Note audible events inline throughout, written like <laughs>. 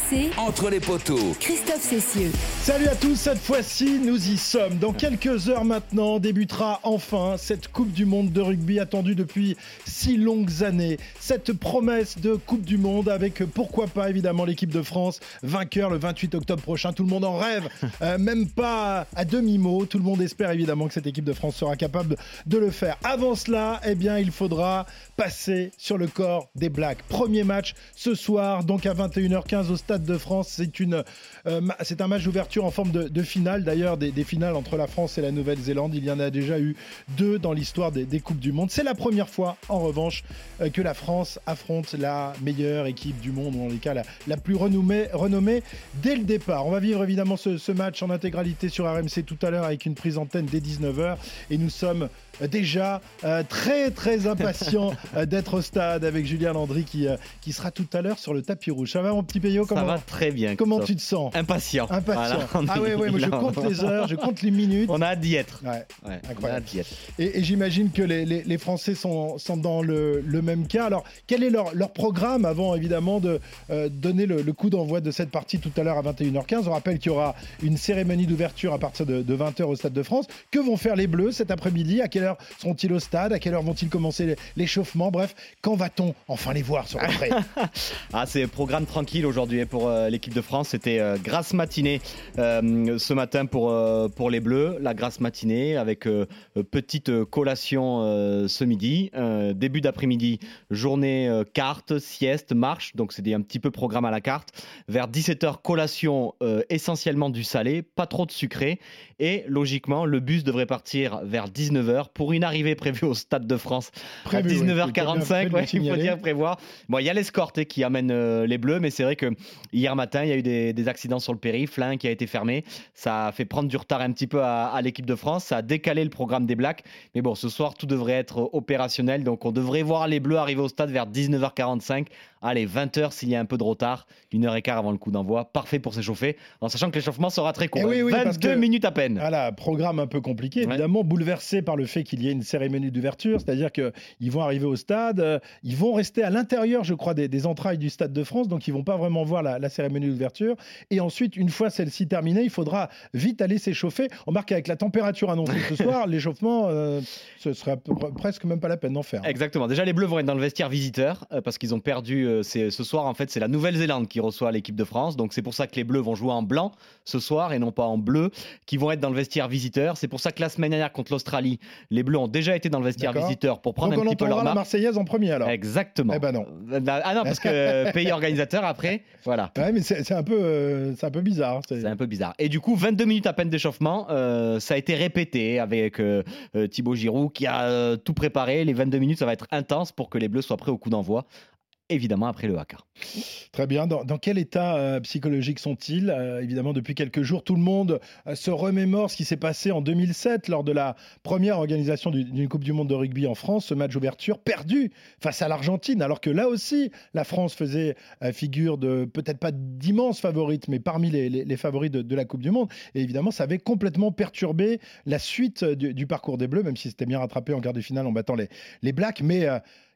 RMC, Entre les poteaux. Christophe Cessieux. Salut à tous, cette fois-ci nous y sommes. Dans quelques heures maintenant débutera enfin cette Coupe du Monde de rugby attendue depuis six longues années. Cette promesse de Coupe du Monde avec pourquoi pas évidemment l'équipe de France vainqueur le 28 octobre prochain. Tout le monde en rêve, <laughs> euh, même pas à demi-mot. Tout le monde espère évidemment que cette équipe de France sera capable de le faire. Avant cela, eh bien il faudra passer sur le corps des Blacks. Premier match ce soir, donc à 21h15 au Stade de France. Euh, c'est un match d'ouverture en forme de, finale. D'ailleurs, des, finales entre la France et la Nouvelle-Zélande, il y en a déjà eu deux dans l'histoire des, des coupes du monde. C'est la première fois, en revanche, euh, que la France affronte la meilleure équipe du monde, ou en les cas la, plus renommée, renommée dès le départ. On va vivre évidemment ce, match en intégralité sur RMC tout à l'heure avec une prise antenne dès 19h et nous sommes euh, déjà très très impatients d'être au stade avec Julien Landry qui, qui sera tout à l'heure sur le tapis rouge. Ça va mon petit Payot Ça comment, va très bien. comment Christophe. tu te sens Impatient. Impatient. Voilà, ah ouais, ouais, moi, je compte les heures, je compte les minutes. On a hâte d'y être. Ouais. Ouais, on a Incroyable. hâte d'y être. Et, et j'imagine que les, les- les Français sont, sont dans le, le même cas. Alors, quel est leur, leur programme avant, évidemment, de euh, donner le, le coup d'envoi de cette partie tout à l'heure à 21h15 On rappelle qu'il y aura une cérémonie d'ouverture à partir de, 20h au Stade de France. Que vont faire les Bleus cet après-midi? À quelle heure seront-ils au stade? À quelle heure vont-ils commencer l'échauffement? Bref, quand va-t-on? Enfin les voir sur le prêt Ah, c'est programme tranquille aujourd'hui pour euh, l'équipe de France. C'était euh, grasse matinée euh, ce matin pour, euh, pour les Bleus. La grasse matinée avec petite collation ce midi. Début d'après-midi, journée carte, sieste, marche. Donc c'était un petit peu programme à la carte. Vers 17h, collation essentiellement du salé, pas trop de sucré. Et logiquement, le bus devrait partir vers 19h pour une arrivée prévue au Stade de France Prévu, à Il faut bien- 19h45. faut le ouais, il faut dire prévoir. Bon, il y a l'escorte qui amène euh, les Bleus, mais c'est vrai que hier matin, il y a eu des, des accidents sur le périph', l'un qui a été fermé. Ça a fait prendre du retard un petit peu à, à l'équipe de France. Ça a décalé le programme des Blacks. Mais bon, ce soir, tout devrait être opérationnel. Donc, on devrait voir les Bleus arriver au stade vers 19h45. Allez, 20h s'il y a un peu de retard, une heure et quart avant le coup d'envoi. Parfait pour s'échauffer, en sachant que l'échauffement sera très court. Eh oui, oui, parce 22 que- minutes à peine. Voilà, programme un peu compliqué, Ouais. évidemment, bouleversé par le fait qu'il y ait une cérémonie d'ouverture, c'est-à-dire qu'ils vont arriver au stade, euh, ils vont rester à l'intérieur, je crois, des, des entrailles du Stade de France, donc ils vont pas vraiment voir la, la cérémonie d'ouverture. Et ensuite, une fois celle-ci terminée, il faudra vite aller s'échauffer. On marque avec la température annoncée ce soir, <laughs> l'échauffement, euh, ce serait presque même pas la peine d'en faire. Exactement. Déjà, les Bleus vont être dans le vestiaire visiteur euh, parce qu'ils ont perdu euh, c'est- ce soir. En fait, c'est la Nouvelle-Zélande qui reçoit l'équipe de France. Donc, c'est pour ça que les Bleus vont jouer en blanc ce soir et non pas en bleu, qui vont être dans le vestiaire visiteur. C'est pour ça que la semaine dernière contre l'Australie, les Bleus ont déjà été dans le vestiaire visiteur pour prendre donc un on petit peu leur entendra la marque. Marseillaise en premier alors. Exactement. Eh ben non. Euh, Ah non, parce que <laughs> pays organisateur après, voilà. Ouais, mais c'est un, peu, euh, c'est un peu bizarre. c'est- C'est un peu bizarre. Et du coup, 22 minutes à peine d'échauffement, euh, ça a été répété avec euh, euh, Thibaut Giroud qui a euh, tout préparé. Les 22 minutes, ça va être intense pour que les Bleus soient prêts au coup d'envoi. Évidemment, après le haka. Très bien. Dans, quel état euh, psychologique sont-ils? Euh, Évidemment, depuis quelques jours, tout le monde euh, se remémore ce qui s'est passé en 2007 lors de la première organisation du- d'une Coupe du Monde de rugby en France, ce match d'ouverture perdu face à l'Argentine, alors que là aussi, la France faisait figure de peut-être pas d'immenses favorites, mais parmi les, les- favoris de, la Coupe du Monde. Et évidemment, ça avait complètement perturbé la suite du, parcours des Bleus, même si c'était bien rattrapé en quart de finale en battant les, les Blacks. Mais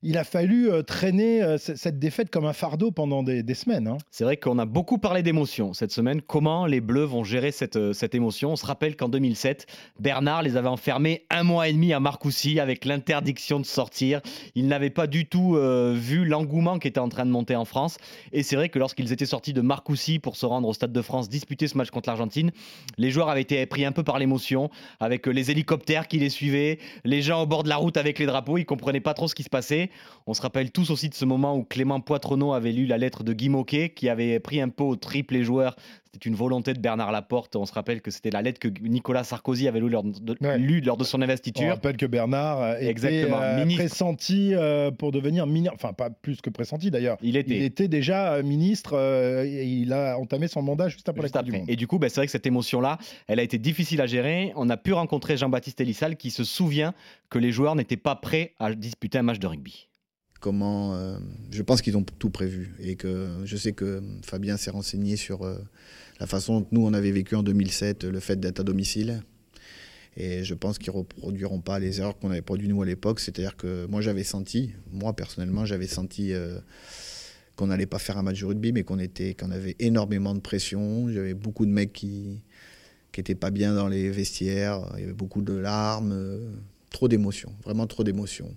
il a fallu euh, traîner euh, cette défaite comme un fardeau pendant des, semaines. hein. C'est vrai qu'on a beaucoup parlé d'émotion cette semaine. Comment les Bleus vont gérer cette, euh, cette émotion? On se rappelle qu'en 2007, Bernard les avait enfermés un mois et demi à Marcoussis avec l'interdiction de sortir. Ils n'avaient pas du tout vu l'engouement qui était en train de monter en France. Et c'est vrai que lorsqu'ils étaient sortis de Marcoussis pour se rendre au Stade de France disputer ce match contre l'Argentine, les joueurs avaient été pris un peu par l'émotion avec les hélicoptères qui les suivaient, les gens au bord de la route avec les drapeaux. Ils comprenaient pas trop ce qui se passait. On se rappelle tous aussi de ce moment où Clément Poitrenaud avait lu la lettre de Guy Moquet qui avait pris un peu au triple les joueurs. C'était une volonté de Bernard Laporte. On se rappelle que c'était la lettre que Nicolas Sarkozy avait lu lors de, Ouais. lu lors de son On investiture. rappelle que Bernard euh, était Exactement, euh, pressenti euh, pour devenir ministre, enfin pas plus que pressenti d'ailleurs. Il était. Il était déjà ministre euh, et il a entamé son mandat juste après Juste la Coupe du. Monde. Et du coup, bah, c'est vrai que cette émotion-là, elle a été difficile à gérer. On a pu rencontrer Jean-Baptiste Elissal qui se souvient que les joueurs n'étaient pas prêts à disputer un match de rugby. comment. euh, je pense qu'ils ont tout prévu et que je sais que Fabien s'est renseigné sur euh, la façon dont nous on avait vécu en 2007 le fait d'être à domicile. Et je pense qu'ils ne reproduiront pas les erreurs qu'on avait produites nous à l'époque. C'est-à-dire que moi j'avais senti, moi personnellement, j'avais senti euh, qu'on n'allait pas faire un match de rugby, mais qu'on était, qu'on avait énormément de pression. J'avais beaucoup de mecs qui qui n'étaient pas bien dans les vestiaires. Il y avait beaucoup de larmes, euh, trop d'émotions, vraiment trop d'émotions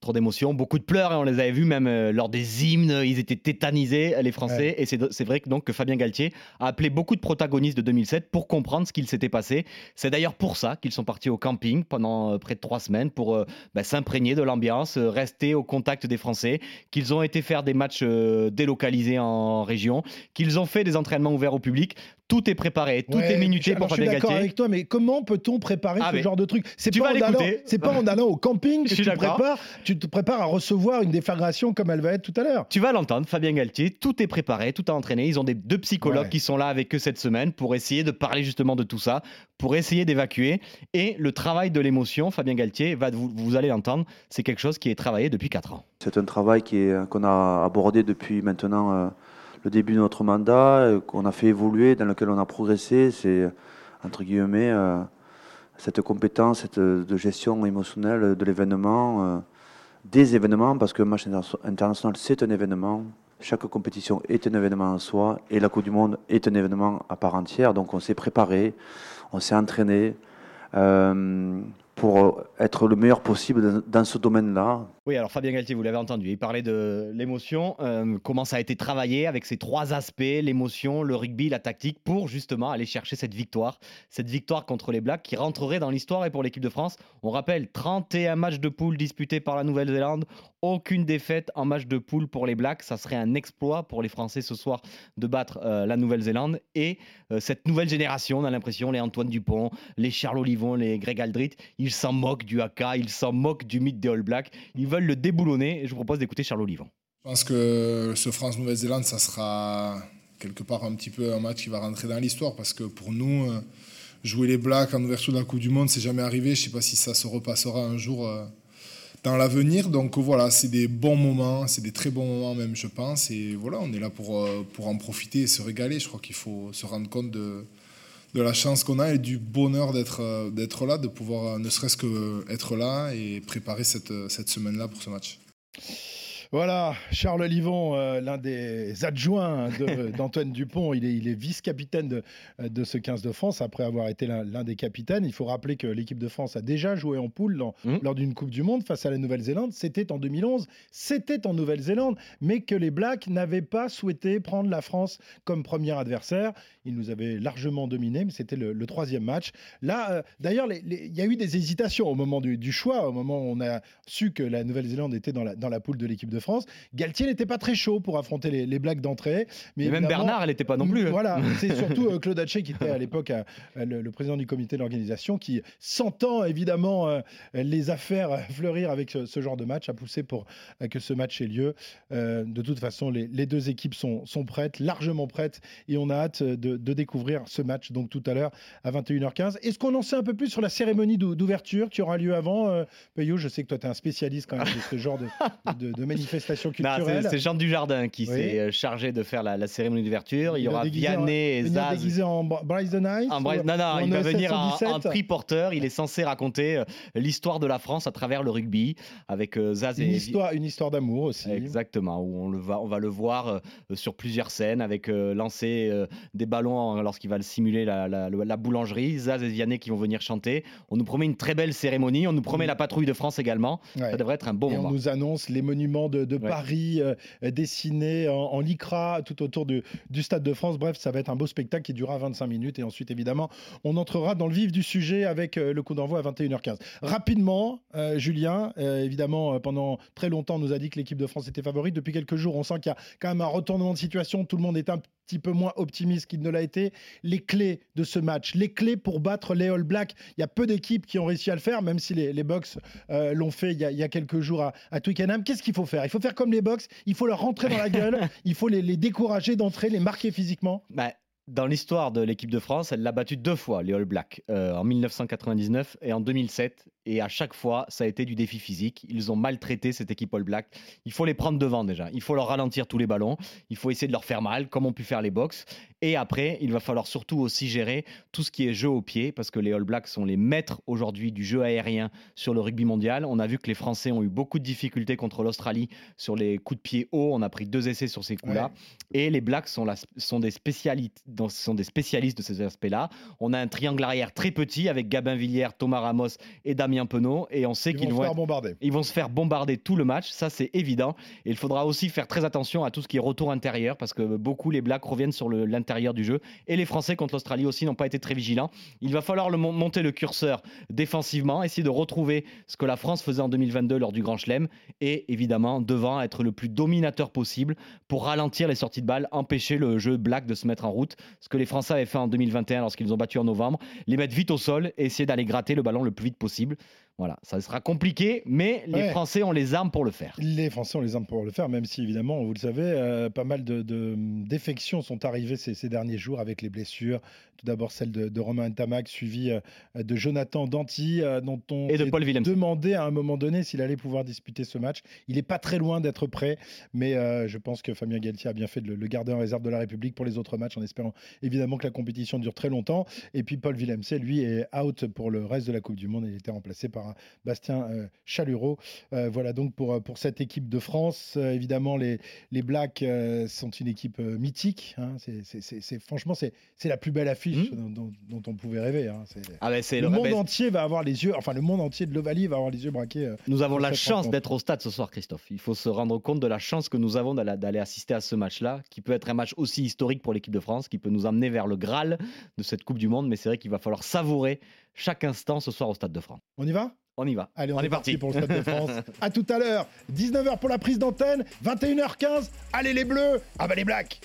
trop d'émotions, beaucoup de pleurs, et on les avait vus même euh, lors des hymnes, ils étaient tétanisés, les Français, et c'est vrai que, donc, que Fabien Galtier a appelé beaucoup de protagonistes de 2007 pour comprendre ce qu'il s'était passé. C'est d'ailleurs pour ça qu'ils sont partis au camping pendant euh, près de trois semaines, pour euh, bah, s'imprégner de l'ambiance, rester au contact des Français, qu'ils ont été faire des matchs délocalisés en région, qu'ils ont fait des entraînements ouverts au public. Tout est préparé, tout est minuté pour Fabien Galtier. Je suis d'accord avec toi, mais comment peut-on préparer ah, ce genre de truc? C'est pas, pas, en allant au camping que tu prépares tu te prépares à recevoir une déflagration comme elle va être tout à l'heure. Tu vas l'entendre, Fabien Galtier, tout est préparé, tout a entraîné. Ils ont des deux psychologues qui sont là avec eux cette semaine pour essayer de parler justement de tout ça, pour essayer d'évacuer. Et le travail de l'émotion, Fabien Galtier, va, vous, allez l'entendre, c'est quelque chose qui est travaillé depuis 4 ans. C'est un travail qu'on a abordé depuis maintenant euh, le début de notre mandat, euh, qu'on a fait évoluer, dans lequel on a progressé. C'est, entre guillemets, euh, cette compétence cette, de gestion émotionnelle de l'événement des événements, parce que match international, c'est un événement. Chaque compétition est un événement en soi, et la Coupe du Monde est un événement à part entière. Donc on s'est préparé, on s'est entraîné. Euh, pour être le meilleur possible dans ce domaine-là. Oui, alors Fabien Galtier, vous l'avez entendu, il parlait de l'émotion, euh, comment ça a été travaillé avec ces trois aspects, l'émotion, le rugby, la tactique, pour justement aller chercher cette victoire, cette victoire contre les Blacks qui rentrerait dans l'histoire et pour l'équipe de France. On rappelle 31 matchs de poule disputés par la Nouvelle-Zélande, aucune défaite en match de poule pour les Blacks. Ça serait un exploit pour les Français ce soir de battre euh, la Nouvelle-Zélande. Et euh, cette nouvelle génération, on a l'impression, les Antoine Dupont, les Charles Olivon, les Greg Aldrit, ils s'en moquent du haka, ils s'en moquent du mythe des All Blacks. Ils veulent le déboulonner. Et je vous propose d'écouter Charles Olivon. Je pense que ce France-Nouvelle-Zélande, ça sera quelque part un petit peu un match qui va rentrer dans l'histoire parce que pour nous, euh, jouer les Blacks en ouverture de la Coupe du Monde, c'est jamais arrivé. Je ne sais pas si ça se repassera un jour dans l'avenir. Donc voilà, c'est des bons moments, c'est des très bons moments même, je pense. Et voilà, on est là pour, euh, pour en profiter et se régaler. Je crois qu'il faut se rendre compte de, de la chance qu'on a et du bonheur d'être euh, là, de pouvoir euh, ne serait-ce que être là et préparer cette, cette semaine-là pour ce match. Voilà, Charles Livon, euh, l'un des adjoints <laughs> d'Antoine Dupont, il est, il est vice-capitaine de, de, ce 15 de France après avoir été l'un des capitaines. Il faut rappeler que l'équipe de France a déjà joué en poule mmh. lors d'une Coupe du Monde face à la Nouvelle-Zélande. C'était en 2011, c'était en Nouvelle-Zélande, mais que les Blacks n'avaient pas souhaité prendre la France comme premier adversaire. Ils nous avaient largement dominé, mais c'était le, troisième match. Là, euh, d'ailleurs, il y a eu des hésitations au moment du, du, choix, au moment où on a su que la Nouvelle-Zélande était dans la, dans la poule de l'équipe de France. Galtier n'était pas très chaud pour affronter les, blagues d'entrée. Mais même Bernard, elle n'était pas non plus. Hein. Voilà, <laughs> c'est surtout euh, Claude Haché qui était à l'époque euh, le, président du comité d'organisation qui, sentant évidemment euh, les affaires <laughs> fleurir avec ce, genre de match, a poussé pour que ce match ait lieu. de toute façon, les, deux équipes sont, sont, prêtes, largement prêtes, et on a hâte de, découvrir ce match donc tout à l'heure à 21h15. Est-ce qu'on en sait un peu plus sur la cérémonie d'ouverture qui aura lieu avant Payot, je sais que toi, tu es un spécialiste quand même de ce genre de, de, de manifestation culturelle. C'est Jean Dujardin qui s'est euh, chargé de faire la, cérémonie d'ouverture. Il, y aura Vianney et Zaz. déguisé en Bryce the Night Non, non, il va venir en, en triporteur. Il est censé raconter euh, l'histoire de la France à travers le rugby avec euh, Zaz une Histoire, une histoire d'amour aussi. Exactement, où on, le va, on va le voir sur plusieurs scènes avec lancer des ballons lorsqu'il va le simuler la, la, boulangerie. Zaz et Vianney qui vont venir chanter. On nous promet une très belle cérémonie. On nous promet la patrouille de France également. Ça devrait être un bon moment. On nous annonce les monuments de, de Paris euh, dessinés en, en, lycra tout autour du, Stade de France. Bref, ça va être un beau spectacle qui durera 25 minutes. Et ensuite, évidemment, on entrera dans le vif du sujet avec euh, le coup d'envoi à 21h15. Rapidement, euh, Julien, évidemment, pendant très longtemps, on nous a dit que l'équipe de France était favorite. Depuis quelques jours, on sent qu'il y a quand même un retournement de situation. Tout le monde est un petit peu moins optimiste qu'il ne l'a été. Les clés de ce match, les clés pour battre les All Blacks. Il y a peu d'équipes qui ont réussi à le faire, même si les, les Bucks l'ont fait il y, a, il y, a, quelques jours à, à Twickenham. Qu'est-ce qu'il faut faire? Il faut faire comme les Bucks, il faut leur rentrer dans la gueule, <laughs> il faut les, décourager d'entrer, les marquer physiquement. Bah, dans l'histoire de l'équipe de France, elle l'a battu deux fois, les All Blacks, euh, en 1999 et en 2007. Et à chaque fois, ça a été du défi physique. Ils ont maltraité cette équipe All Black. Il faut les prendre devant déjà. Il faut leur ralentir tous les ballons. Il faut essayer de leur faire mal, comme on pu faire les box. Et après, il va falloir surtout aussi gérer tout ce qui est jeu au pied, parce que les All Blacks sont les maîtres aujourd'hui du jeu aérien sur le rugby mondial. On a vu que les Français ont eu beaucoup de difficultés contre l'Australie sur les coups de pied hauts. On a pris deux essais sur ces coups-là. Et les Blacks sont, sont, des spécialistes, sont des spécialistes de ces aspects-là. On a un triangle arrière très petit avec Gabin Villière, Thomas Ramos et Damien Penaud. Et on sait qu'ils vont. Ils vont se faire bombarder tout le match. Ça, c'est évident. Et il faudra aussi faire très attention à tout ce qui est retour intérieur parce que beaucoup les Blacks reviennent sur l'intérieur du jeu. Et les Français contre l'Australie aussi n'ont pas été très vigilants. Il va falloir le monter le curseur défensivement, essayer de retrouver ce que la France faisait en 2022 lors du Grand Chelem et évidemment devant être le plus dominateur possible pour ralentir les sorties de balles, empêcher le jeu black de se mettre en route. Ce que les Français avaient fait en 2021 lorsqu'ils ont battu en novembre, les mettre vite au sol et essayer d'aller gratter le ballon le plus vite possible. Voilà, ça sera compliqué, mais les Français ont les armes pour le faire. Les Français ont les armes pour le faire, même si évidemment, vous le savez, euh, pas mal de, défections sont arrivées ces, derniers jours avec les blessures. Tout d'abord celle de, Romain Tamac, suivi euh, de Jonathan Danty, euh, dont on et de Paul demandé à un moment donné s'il allait pouvoir disputer ce match. Il n'est pas très loin d'être prêt, mais je pense que Fabien Galtier a bien fait de le, garder en réserve de la République pour les autres matchs, en espérant évidemment que la compétition dure très longtemps. Et puis Paul Villemc, lui, est out pour le reste de la Coupe du Monde. Il était remplacé par Bastien euh, Chalureau. Euh, voilà donc pour, euh, pour cette équipe de France. évidemment, les, les Blacks sont une équipe mythique. Hein. C'est, franchement, c'est, la plus belle affiche mmh. dont, on pouvait rêver. Hein. Ah ben, le, monde entier va avoir les yeux, enfin le monde entier de l'Ovalie va avoir les yeux braqués. nous avons la chance d'être au stade ce soir, Christophe. Il faut se rendre compte de la chance que nous avons d'aller assister à ce match-là, qui peut être un match aussi historique pour l'équipe de France, qui peut nous amener vers le Graal de cette Coupe du Monde. Mais c'est vrai qu'il va falloir savourer chaque instant ce soir au Stade de France. On y va? On y va. Allez, on, est, parti. pour le Stade de France. <laughs> à tout à l'heure. 19h pour la prise d'antenne, 21h15. Allez les bleus. Ah bah les blacks.